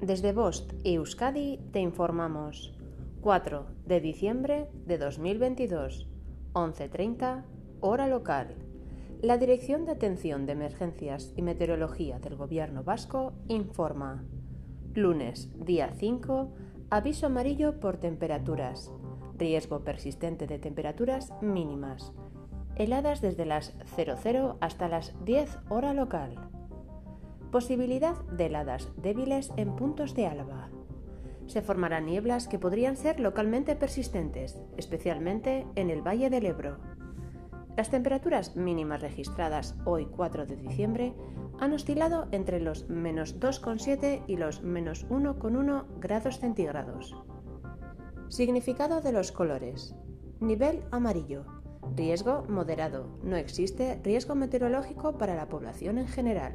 Desde Bost y Euskadi te informamos. 4 de diciembre de 2022, 11.30, hora local. La Dirección de Atención de Emergencias y Meteorología del Gobierno Vasco informa. Lunes, día 5, aviso amarillo por temperaturas. Riesgo persistente de temperaturas mínimas. Heladas desde las 00 hasta las 10 hora local. Posibilidad de heladas débiles en puntos de Álava. Se formarán nieblas que podrían ser localmente persistentes, especialmente en el Valle del Ebro. Las temperaturas mínimas registradas hoy 4 de diciembre han oscilado entre los menos 2,7 y los menos 1,1 grados centígrados. Significado de los colores. Nivel amarillo. Riesgo moderado. No existe riesgo meteorológico para la población en general.